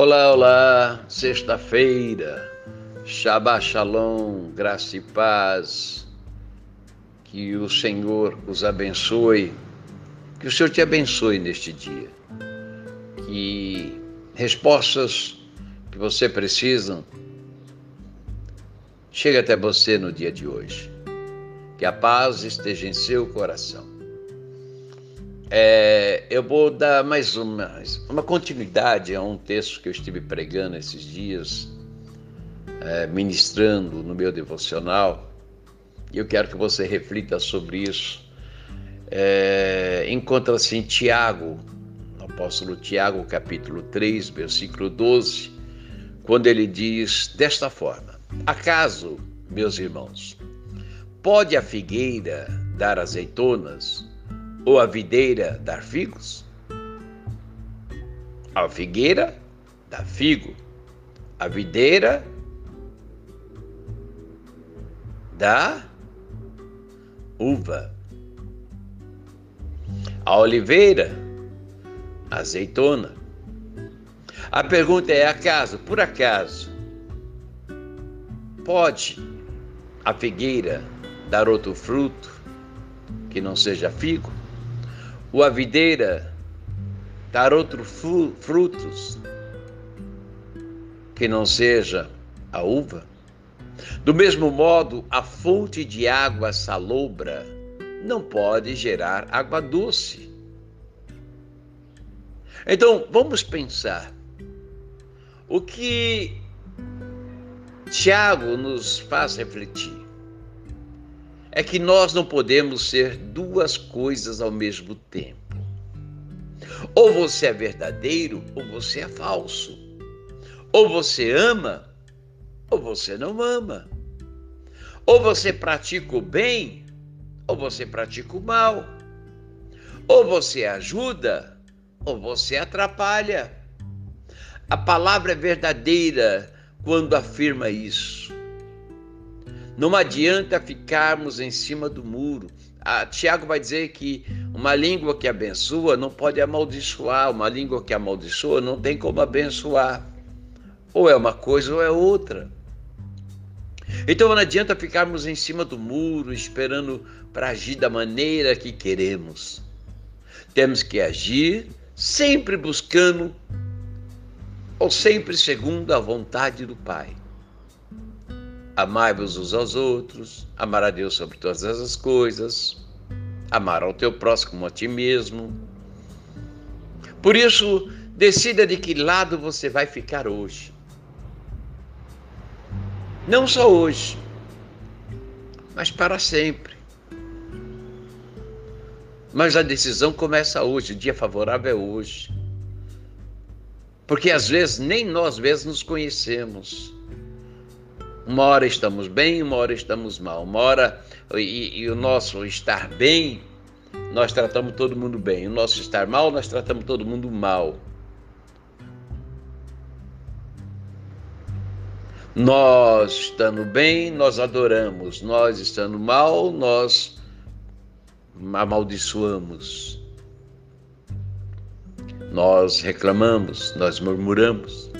Olá, olá, sexta-feira, Shabbat Shalom, graça e paz, que o Senhor os abençoe, que o Senhor te abençoe neste dia, que respostas que você precisa cheguem até você no dia de hoje, que a paz esteja em seu coração. É, eu vou dar mais uma, uma continuidade a um texto que eu estive pregando esses dias, é, ministrando no meu devocional, e eu quero que você reflita sobre isso. É, Encontra-se em Tiago, apóstolo Tiago, capítulo 3, versículo 12, quando ele diz desta forma: Acaso, meus irmãos, pode a figueira dar azeitonas? Ou a videira dar figos? A figueira dá figo, a videira dá uva, a oliveira, azeitona. A pergunta é: acaso, por acaso, pode a figueira dar outro fruto que não seja figo? Ou a videira dar outros frutos que não seja a uva? Do mesmo modo, a fonte de água salobra não pode gerar água doce. Então, vamos pensar. O que Tiago nos faz refletir é que nós não podemos ser duas coisas ao mesmo tempo. Ou você é verdadeiro ou você é falso. Ou você ama ou você não ama. Ou você pratica o bem ou você pratica o mal. Ou você ajuda ou você atrapalha. A palavra é verdadeira quando afirma isso. Não adianta ficarmos em cima do muro. Ah, Tiago vai dizer que uma língua que abençoa não pode amaldiçoar, uma língua que amaldiçoa não tem como abençoar. Ou é uma coisa ou é outra. Então não adianta ficarmos em cima do muro esperando para agir da maneira que queremos. Temos que agir sempre buscando ou sempre segundo a vontade do Pai. Amai-vos uns aos outros, amar a Deus sobre todas as coisas, amar ao teu próximo a ti mesmo. Por isso, decida de que lado você vai ficar hoje. Não só hoje, mas para sempre. Mas a decisão começa hoje, o dia favorável é hoje. Porque às vezes nem nós mesmos nos conhecemos. Uma hora estamos bem, uma hora estamos mal. Uma hora, e, e o nosso estar bem, nós tratamos todo mundo bem. O nosso estar mal, nós tratamos todo mundo mal. Nós estando bem, nós adoramos. Nós estando mal, nós amaldiçoamos. Nós reclamamos, nós murmuramos.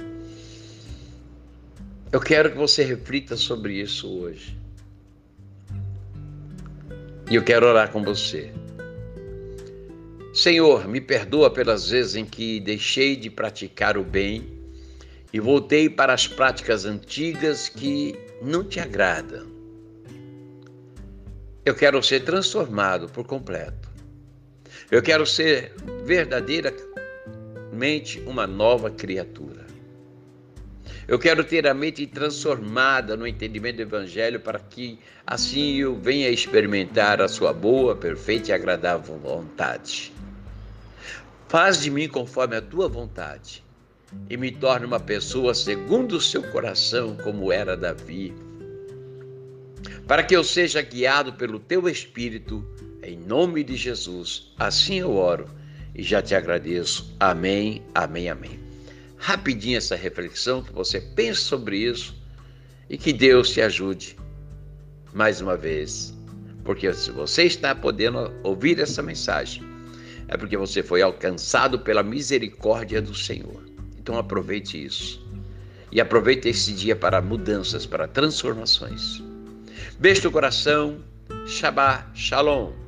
Eu quero que você reflita sobre isso hoje. E eu quero orar com você. Senhor, me perdoa pelas vezes em que deixei de praticar o bem e voltei para as práticas antigas que não te agradam. Eu quero ser transformado por completo. Eu quero ser verdadeiramente uma nova criatura. Eu quero ter a mente transformada no entendimento do Evangelho para que assim eu venha experimentar a sua boa, perfeita e agradável vontade. Faz de mim conforme a tua vontade e me torne uma pessoa segundo o seu coração, como era Davi. Para que eu seja guiado pelo teu Espírito, em nome de Jesus. Assim eu oro e já te agradeço. Amém, amém, amém rapidinho essa reflexão, que você pense sobre isso e que Deus te ajude mais uma vez. Porque se você está podendo ouvir essa mensagem, é porque você foi alcançado pela misericórdia do Senhor. Então aproveite isso. E aproveite esse dia para mudanças, para transformações. Beijo no coração. Shabbat Shalom.